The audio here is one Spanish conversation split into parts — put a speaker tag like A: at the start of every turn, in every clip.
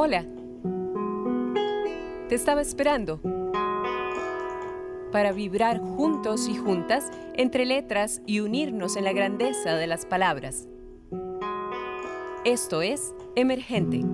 A: Hola. Te estaba esperando para vibrar juntos y juntas entre letras y unirnos en la grandeza de las palabras. Esto es Emergente.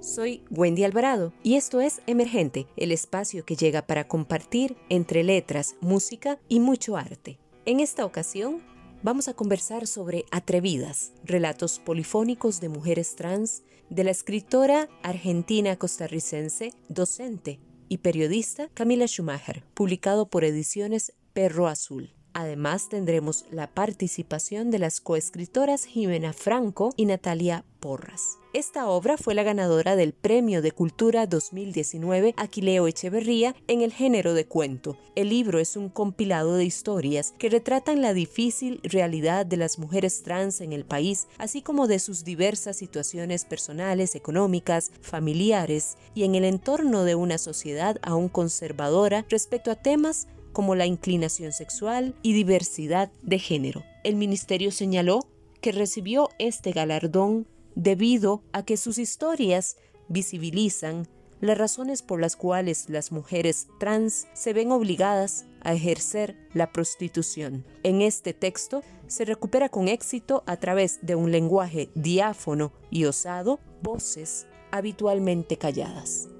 B: Soy Wendy Alvarado y esto es Emergente, el espacio que llega para compartir entre letras, música y mucho arte. En esta ocasión vamos a conversar sobre Atrevidas, relatos polifónicos de mujeres trans de la escritora argentina costarricense, docente y periodista Camila Schumacher, publicado por Ediciones Perro Azul. Además tendremos la participación de las coescritoras Jimena Franco y Natalia Porras. Esta obra fue la ganadora del Premio de Cultura 2019 Aquileo Echeverría en el género de cuento. El libro es un compilado de historias que retratan la difícil realidad de las mujeres trans en el país, así como de sus diversas situaciones personales, económicas, familiares y en el entorno de una sociedad aún conservadora respecto a temas como la inclinación sexual y diversidad de género. El ministerio señaló que recibió este galardón debido a que sus historias visibilizan las razones por las cuales las mujeres trans se ven obligadas a ejercer la prostitución. En este texto se recupera con éxito a través de un lenguaje diáfono y osado voces habitualmente calladas.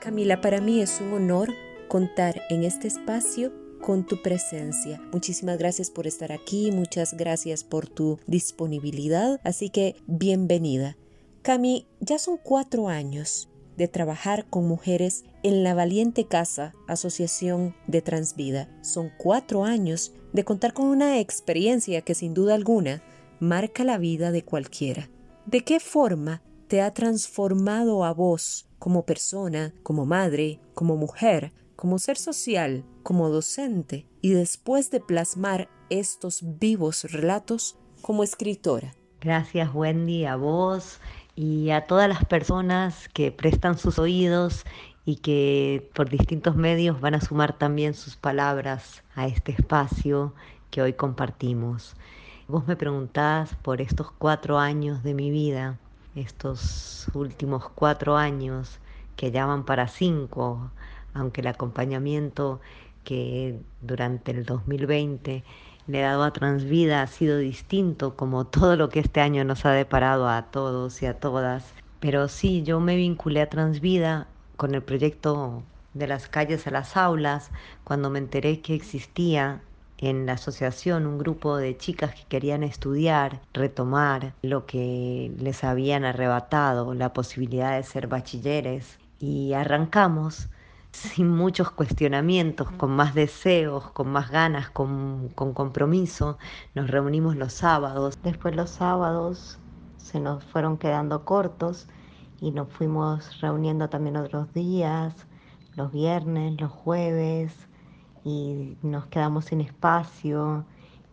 B: Camila, para mí es un honor contar en este espacio con tu presencia. Muchísimas gracias por estar aquí, muchas gracias por tu disponibilidad, así que bienvenida. Cami, ya son cuatro años de trabajar con mujeres en la Valiente Casa Asociación de Transvida. Son cuatro años de contar con una experiencia que sin duda alguna marca la vida de cualquiera. ¿De qué forma te ha transformado a vos como persona, como madre, como mujer, como ser social, como docente y después de plasmar estos vivos relatos como escritora.
C: Gracias Wendy, a vos y a todas las personas que prestan sus oídos y que por distintos medios van a sumar también sus palabras a este espacio que hoy compartimos. Vos me preguntás por estos cuatro años de mi vida, estos últimos cuatro años que llaman para cinco, aunque el acompañamiento que durante el 2020 le he dado a Transvida ha sido distinto, como todo lo que este año nos ha deparado a todos y a todas. Pero sí, yo me vinculé a Transvida con el proyecto de las calles a las aulas, cuando me enteré que existía en la asociación un grupo de chicas que querían estudiar, retomar lo que les habían arrebatado, la posibilidad de ser bachilleres. Y arrancamos sin muchos cuestionamientos, con más deseos, con más ganas, con, con, compromiso. Nos reunimos los sábados. Después los sábados se nos fueron quedando cortos y nos fuimos reuniendo también otros días, los viernes, los jueves, y nos quedamos sin espacio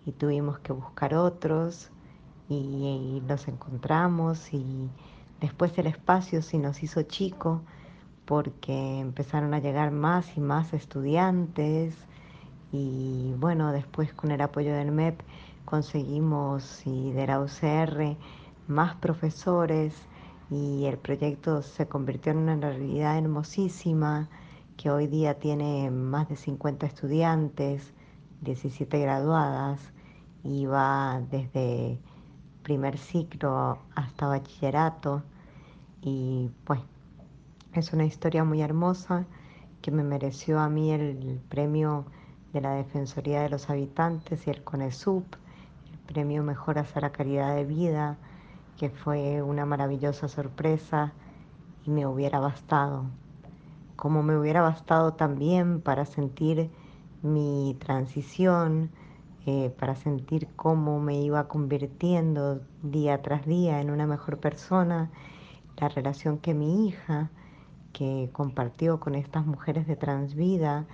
C: y tuvimos que buscar otros y, y los encontramos y después el espacio se nos hizo chico porque empezaron a llegar más y más estudiantes y bueno, después con el apoyo del MEP conseguimos y de la UCR más profesores y el proyecto se convirtió en una realidad hermosísima que hoy día tiene más de 50 estudiantes, 17 graduadas y va desde primer ciclo hasta bachillerato. Y pues es una historia muy hermosa que me mereció a mí el premio de la Defensoría de los Habitantes y el CONESUP, el premio Mejoras a la Calidad de Vida, que fue una maravillosa sorpresa y me hubiera bastado. Como me hubiera bastado también para sentir mi transición, eh, para sentir cómo me iba convirtiendo día tras día en una mejor persona, la relación que mi hija que compartió con estas mujeres de Transvida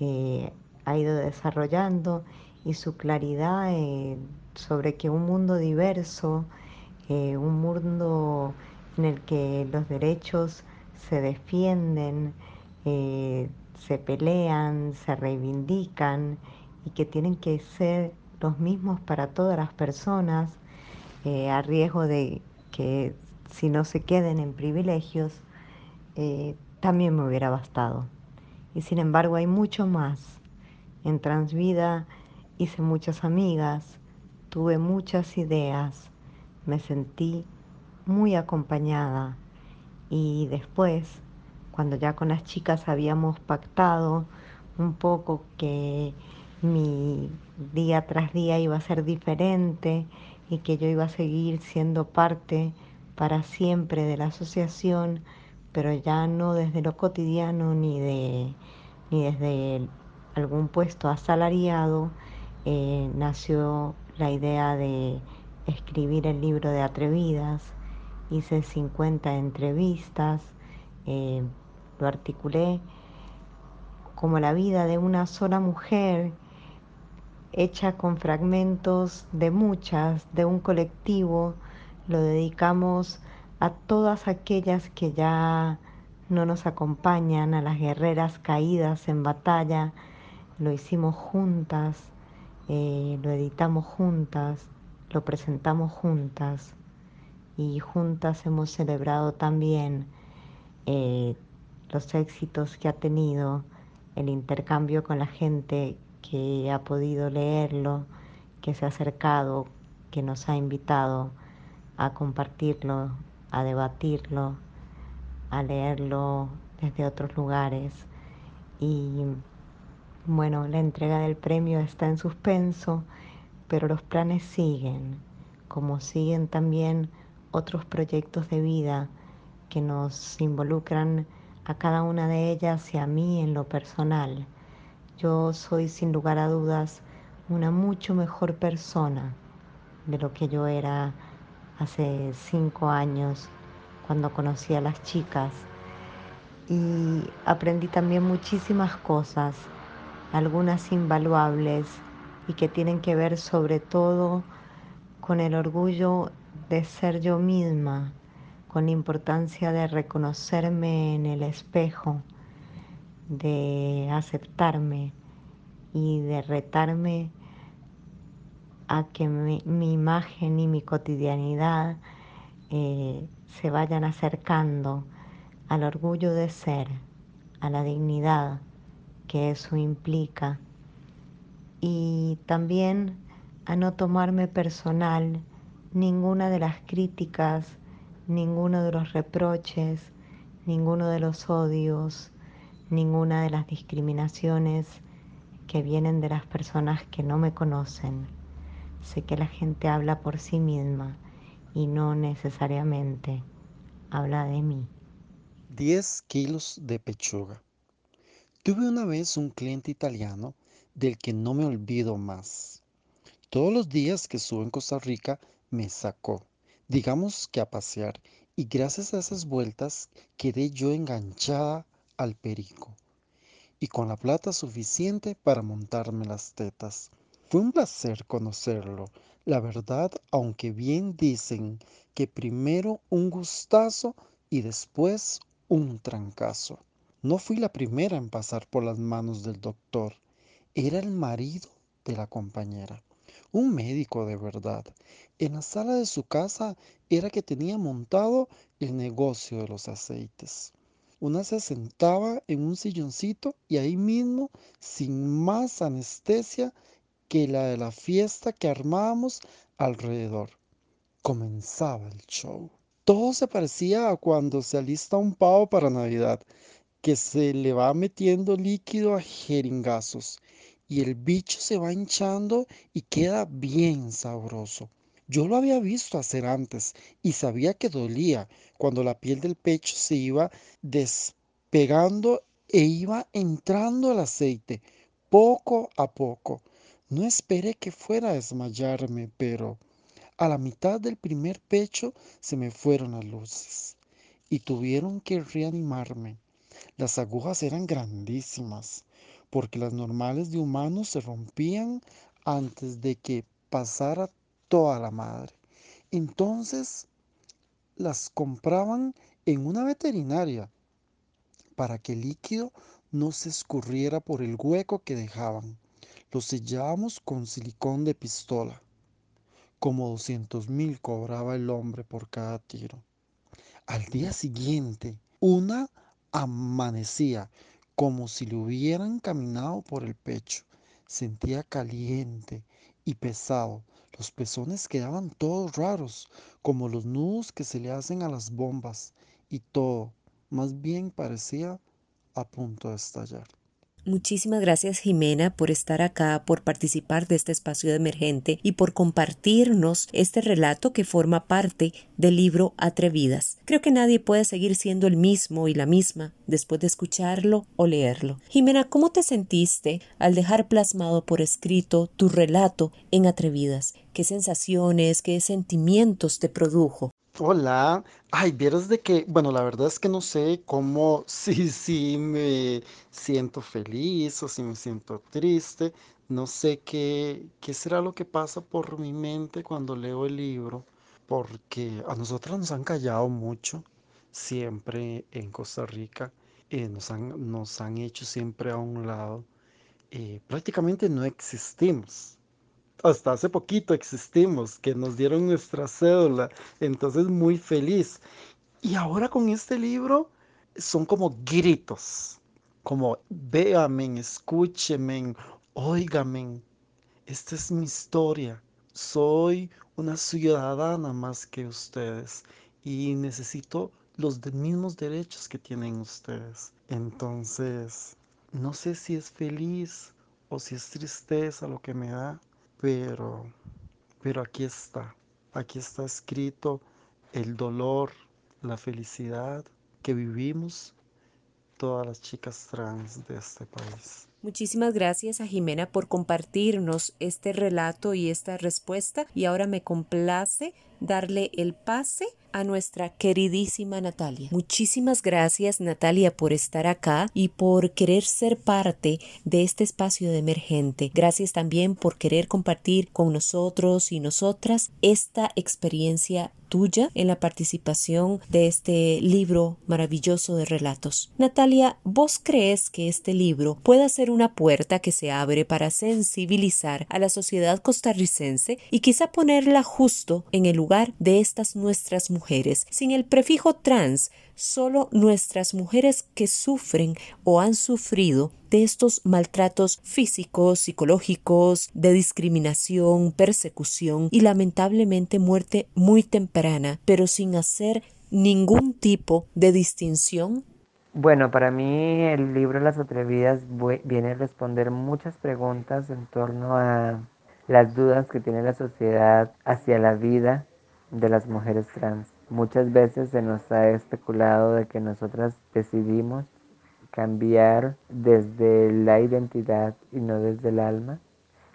C: eh, ha ido desarrollando y su claridad eh, sobre que un mundo diverso, eh, un mundo en el que los derechos se defienden, se pelean, se reivindican y que tienen que ser los mismos para todas las personas, a riesgo de que si no se queden en privilegios, eh, también me hubiera bastado. Y sin embargo hay mucho más. En Transvida hice muchas amigas, tuve muchas ideas, me sentí muy acompañada y después, cuando ya con las chicas habíamos pactado un poco que mi día tras día iba a ser diferente y que yo iba a seguir siendo parte para siempre de la asociación, pero ya no desde lo cotidiano ni, de, ni desde algún puesto asalariado, eh, nació la idea de escribir el libro de Atrevidas. Hice 50 entrevistas, eh, lo articulé como la vida de una sola mujer hecha con fragmentos de muchas, de un colectivo, lo dedicamos a todas aquellas que ya no nos acompañan, a las guerreras caídas en batalla, lo hicimos juntas, eh, lo editamos juntas, lo presentamos juntas. Y juntas hemos celebrado también eh, los éxitos que ha tenido el intercambio con la gente que ha podido leerlo, que se ha acercado, que nos ha invitado a compartirlo, a debatirlo, a leerlo desde otros lugares. Y bueno, la entrega del premio está en suspenso, pero los planes siguen, como siguen también otros proyectos de vida que nos involucran a cada una de ellas y a mí en lo personal. Yo soy sin lugar a dudas una mucho mejor persona de lo que yo era hace cinco años cuando conocí a las chicas. Y aprendí también muchísimas cosas, algunas invaluables y que tienen que ver sobre todo con el orgullo de ser yo misma, con la importancia de reconocerme en el espejo de aceptarme y de retarme a que mi, imagen y mi cotidianidad eh, se vayan acercando al orgullo de ser, a la dignidad que eso implica y también a no tomarme personal ninguna de las críticas, ninguno de los reproches, ninguno de los odios, ninguna de las discriminaciones que vienen de las personas que no me conocen. Sé que la gente habla por sí misma y no necesariamente habla de mí.
D: 10 kilos de pechuga. Tuve una vez un cliente italiano del que no me olvido más. Todos los días que estuve en Costa Rica me sacó, digamos que a pasear, y gracias a esas vueltas quedé yo enganchada al perico y con la plata suficiente para montarme las tetas. Fue un placer conocerlo, la verdad, aunque bien dicen que primero un gustazo y después un trancazo. No fui la primera en pasar por las manos del doctor. Era el marido de la compañera, un médico de verdad. En la sala de su casa era que tenía montado el negocio de los aceites. Una se sentaba en un silloncito y ahí mismo, sin más anestesia que la de la fiesta que armábamos alrededor, comenzaba el show. Todo se parecía a cuando se alista un pavo para Navidad, que se le va metiendo líquido a jeringazos y el bicho se va hinchando y queda bien sabroso. Yo lo había visto hacer antes y sabía que dolía cuando la piel del pecho se iba despegando e iba entrando el aceite, poco a poco. No esperé que fuera a desmayarme, pero a la mitad del primer pecho se me fueron las luces y tuvieron que reanimarme. Las agujas eran grandísimas, porque las normales de humanos se rompían antes de que pasara toda la madre. Entonces las compraban en una veterinaria para que el líquido no se escurriera por el hueco que dejaban. Lo sellábamos con silicón de pistola. como 200 mil cobraba el hombre por cada tiro. Al día siguiente, una amanecía como si le hubieran caminado por el pecho. Sentía caliente y pesado. Los pezones quedaban todos raros, como los nudos que se le hacen a las bombas, y todo, más bien parecía a punto de estallar.
B: Muchísimas gracias Jimena por estar acá, por participar de este espacio de emergente y por compartirnos este relato que forma parte del libro Atrevidas. Creo que nadie puede seguir siendo el mismo y la misma después de escucharlo o leerlo. Jimena, ¿cómo te sentiste al dejar plasmado por escrito tu relato en Atrevidas? ¿Qué sensaciones, qué sentimientos te produjo?
D: Hola, ay, vieras de que, bueno, la verdad es que no sé cómo, si, si me siento feliz o si me siento triste, no sé qué, qué será lo que pasa por mi mente cuando leo el libro, porque a nosotros nos han callado mucho, siempre en Costa Rica, eh, nos han, nos han hecho siempre a un lado, eh, prácticamente no existimos hasta hace poquito existimos, que nos dieron nuestra cédula, entonces muy feliz. Y ahora con este libro son como gritos, como véanme, escúchenme, óigame, esta es mi historia, soy una ciudadana más que ustedes y necesito los mismos derechos que tienen ustedes. Entonces, no sé si es feliz o si es tristeza lo que me da, pero, pero aquí está, aquí está escrito el dolor, la felicidad que vivimos todas las chicas trans de este país.
B: Muchísimas gracias a Jimena por compartirnos este relato y esta respuesta y ahora me complace darle el pase a nuestra queridísima Natalia. Muchísimas gracias Natalia por estar acá y por querer ser parte de este espacio de emergente. Gracias también por querer compartir con nosotros y nosotras esta experiencia tuya en la participación de este libro maravilloso de relatos. Natalia, ¿vos crees que este libro pueda ser una puerta que se abre para sensibilizar a la sociedad costarricense y quizá ponerla justo en el lugar de estas nuestras mujeres, sin el prefijo trans, solo nuestras mujeres que sufren o han sufrido de estos maltratos físicos, psicológicos, de discriminación, persecución y lamentablemente muerte muy temprana, pero sin hacer ningún tipo de distinción?
E: Bueno, para mí el libro Las Atrevidas viene a responder muchas preguntas en torno a las dudas que tiene la sociedad hacia la vida de las mujeres trans. Muchas veces se nos ha especulado de que nosotras decidimos cambiar desde la identidad y no desde el alma,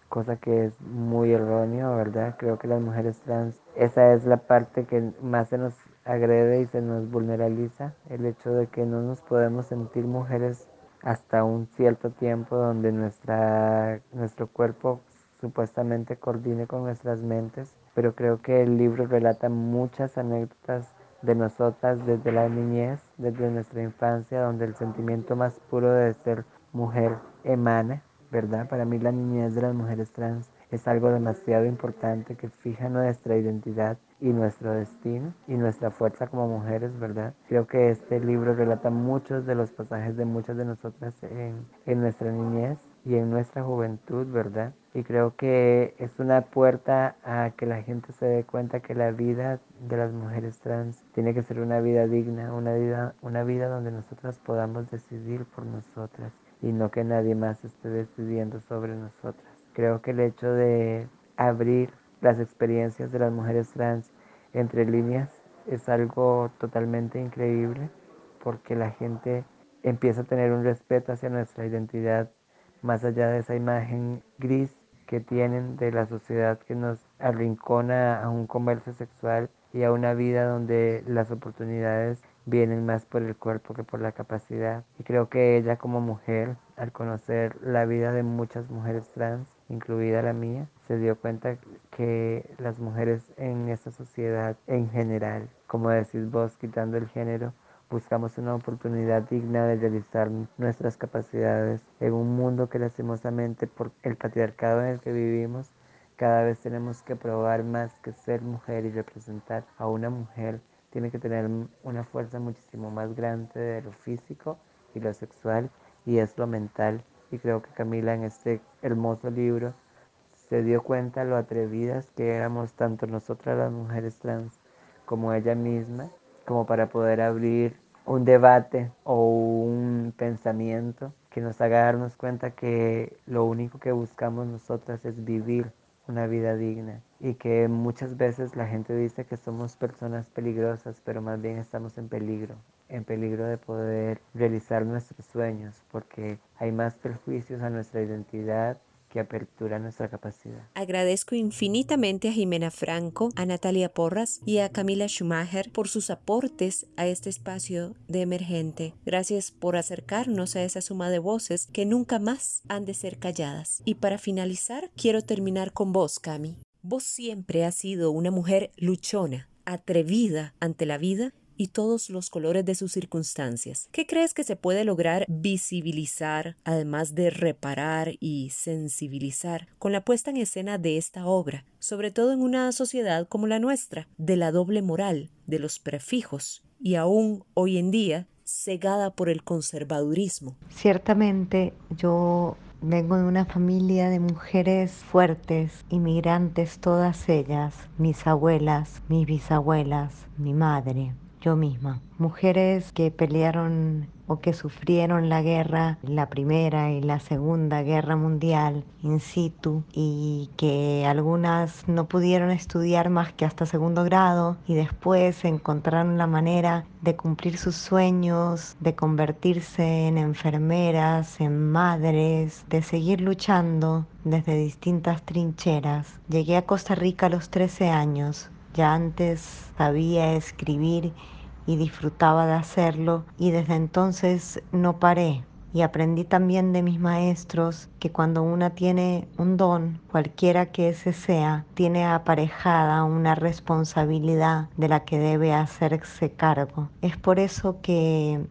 E: cosa que es muy erróneo, ¿verdad? Creo que las mujeres trans, esa es la parte que más se nos agrede y se nos vulneraliza, el hecho de que no nos podemos sentir mujeres hasta un cierto tiempo donde nuestra, nuestro cuerpo supuestamente coordine con nuestras mentes, pero creo que el libro relata muchas anécdotas de nosotras desde la niñez, desde nuestra infancia, donde el sentimiento más puro de ser mujer emana, ¿verdad? Para mí la niñez de las mujeres trans es algo demasiado importante que fija nuestra identidad y nuestro destino y nuestra fuerza como mujeres, ¿verdad? Creo que este libro relata muchos de los pasajes de muchas de nosotras en, en nuestra niñez y en nuestra juventud, ¿verdad? Y creo que es una puerta a que la gente se dé cuenta que la vida de las mujeres trans tiene que ser una vida digna, una vida, una vida donde nosotras podamos decidir por nosotras y no que nadie más esté decidiendo sobre nosotras. Creo que el hecho de abrir las experiencias de las mujeres trans entre líneas es algo totalmente increíble porque la gente empieza a tener un respeto hacia nuestra identidad más allá de esa imagen gris que tienen de la sociedad que nos arrincona a un comercio sexual y a una vida donde las oportunidades vienen más por el cuerpo que por la capacidad. Y creo que ella como mujer, al conocer la vida de muchas mujeres trans, incluida la mía, se dio cuenta que las mujeres en esta sociedad en general, como decís vos, quitando el género, buscamos una oportunidad digna de realizar nuestras capacidades en un mundo que lastimosamente por el patriarcado en el que vivimos cada vez tenemos que probar más que ser mujer y representar a una mujer tiene que tener una fuerza muchísimo más grande de lo físico y lo sexual y es lo mental. Y creo que Camila en este hermoso libro se dio cuenta lo atrevidas que éramos tanto nosotras las mujeres trans como ella misma como para poder abrir un debate o un pensamiento que nos haga darnos cuenta que lo único que buscamos nosotras es vivir una vida digna y que muchas veces la gente dice que somos personas peligrosas, pero más bien estamos en peligro, en peligro de poder realizar nuestros sueños, porque hay más perjuicios a nuestra identidad que apertura nuestra capacidad.
B: Agradezco infinitamente a Jimena Franco, a Natalia Porras y a Camila Schumacher por sus aportes a este espacio de emergente. Gracias por acercarnos a esa suma de voces que nunca más han de ser calladas. Y para finalizar, quiero terminar con vos, Cami. Vos siempre has sido una mujer luchona, atrevida ante la vida y todos los colores de sus circunstancias. ¿Qué crees que se puede lograr visibilizar, además de reparar y sensibilizar, con la puesta en escena de esta obra, sobre todo en una sociedad como la nuestra, de la doble moral, de los prefijos, y aún hoy en día cegada por el conservadurismo?
C: Ciertamente yo Vengo de una familia de mujeres fuertes, inmigrantes todas ellas, mis abuelas, mis bisabuelas, mi madre yo misma. Mujeres que pelearon o que sufrieron la guerra, la primera y la segunda guerra mundial in situ y que algunas no pudieron estudiar más que hasta segundo grado y después encontraron la manera de cumplir sus sueños, de convertirse en enfermeras, en madres, de seguir luchando desde distintas trincheras. Llegué a Costa Rica a los 13 años. Ya antes sabía escribir y disfrutaba de hacerlo y desde entonces no paré. Y aprendí también de mis maestros que cuando una tiene un don, cualquiera que ese sea, tiene aparejada una responsabilidad de la que debe hacerse cargo. Es por eso que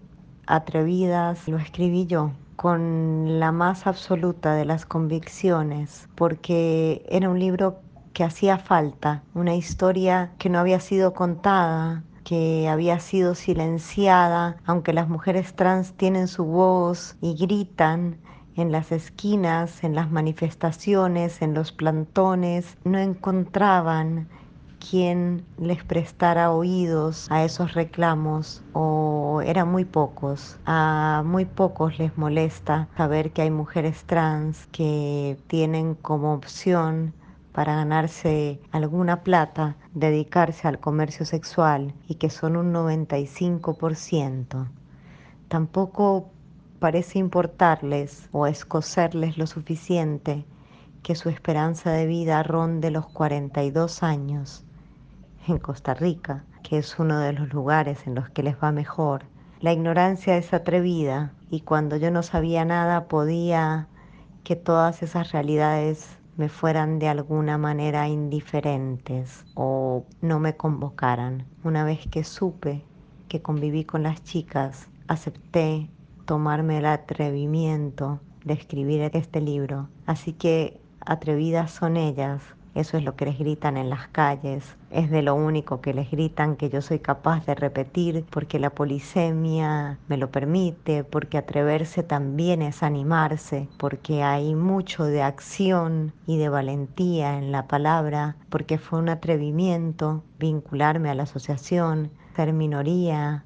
C: Atrevidas lo escribí yo con la más absoluta de las convicciones, porque era un libro que hacía falta, una historia que no había sido contada, que había sido silenciada, aunque las mujeres trans tienen su voz y gritan en las esquinas, en las manifestaciones, en los plantones, no encontraban quien les prestara oídos a esos reclamos o eran muy pocos. A muy pocos les molesta saber que hay mujeres trans que tienen como opción para ganarse alguna plata, dedicarse al comercio sexual y que son un 95%. Tampoco parece importarles o escocerles lo suficiente que su esperanza de vida ronde los 42 años en Costa Rica, que es uno de los lugares en los que les va mejor. La ignorancia es atrevida y cuando yo no sabía nada podía que todas esas realidades me fueran de alguna manera indiferentes o no me convocaran. Una vez que supe que conviví con las chicas, acepté tomarme el atrevimiento de escribir este libro. Así que atrevidas son ellas eso es lo que les gritan en las calles, es de lo único que les gritan que yo soy capaz de repetir porque la polisemia me lo permite, porque atreverse también es animarse, porque hay mucho de acción y de valentía en la palabra, porque fue un atrevimiento vincularme a la asociación, ser minoría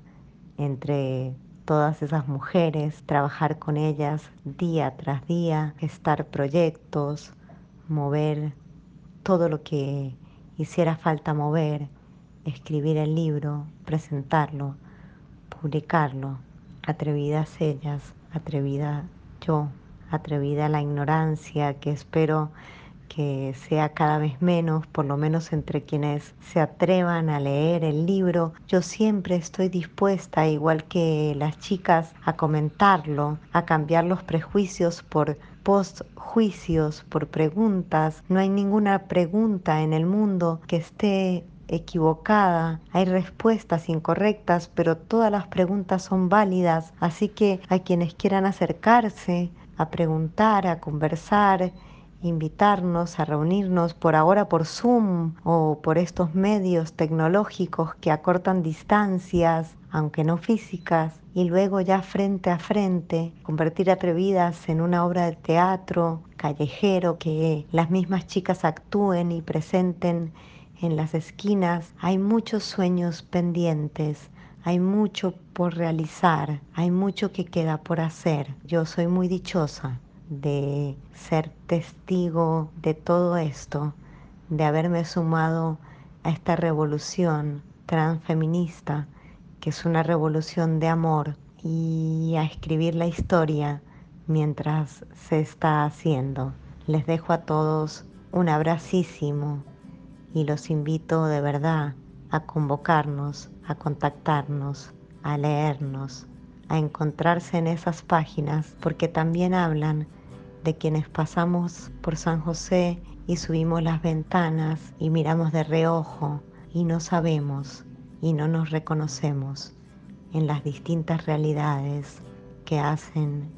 C: entre todas esas mujeres, trabajar con ellas día tras día, gestar proyectos, mover todo lo que hiciera falta mover, escribir el libro, presentarlo, publicarlo, atrevidas ellas, atrevida yo, atrevida la ignorancia que espero que sea cada vez menos, por lo menos entre quienes se atrevan a leer el libro. Yo siempre estoy dispuesta, igual que las chicas, a comentarlo, a cambiar los prejuicios por post-juicios, por preguntas. No hay ninguna pregunta en el mundo que esté equivocada, hay respuestas incorrectas, pero todas las preguntas son válidas, así que a quienes quieran acercarse a preguntar, a conversar, invitarnos a reunirnos por ahora por Zoom o por estos medios tecnológicos que acortan distancias, aunque no físicas, y luego ya frente a frente, convertir atrevidas en una obra de teatro callejero que las mismas chicas actúen y presenten en las esquinas. Hay muchos sueños pendientes, hay mucho por realizar, hay mucho que queda por hacer. Yo soy muy dichosa de ser testigo de todo esto, de haberme sumado a esta revolución transfeminista, que es una revolución de amor, y a escribir la historia mientras se está haciendo. Les dejo a todos un abracísimo y los invito de verdad a convocarnos, a contactarnos, a leernos, a encontrarse en esas páginas, porque también hablan de quienes pasamos por San José y subimos las ventanas y miramos de reojo y no sabemos y no nos reconocemos en las distintas realidades que hacen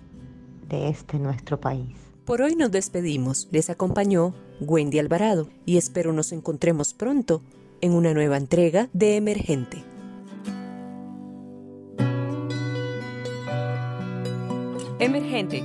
C: de este nuestro país.
B: Por hoy nos despedimos. Les acompañó Wendy Alvarado y espero nos encontremos pronto en una nueva entrega de Emergente.
A: Emergente,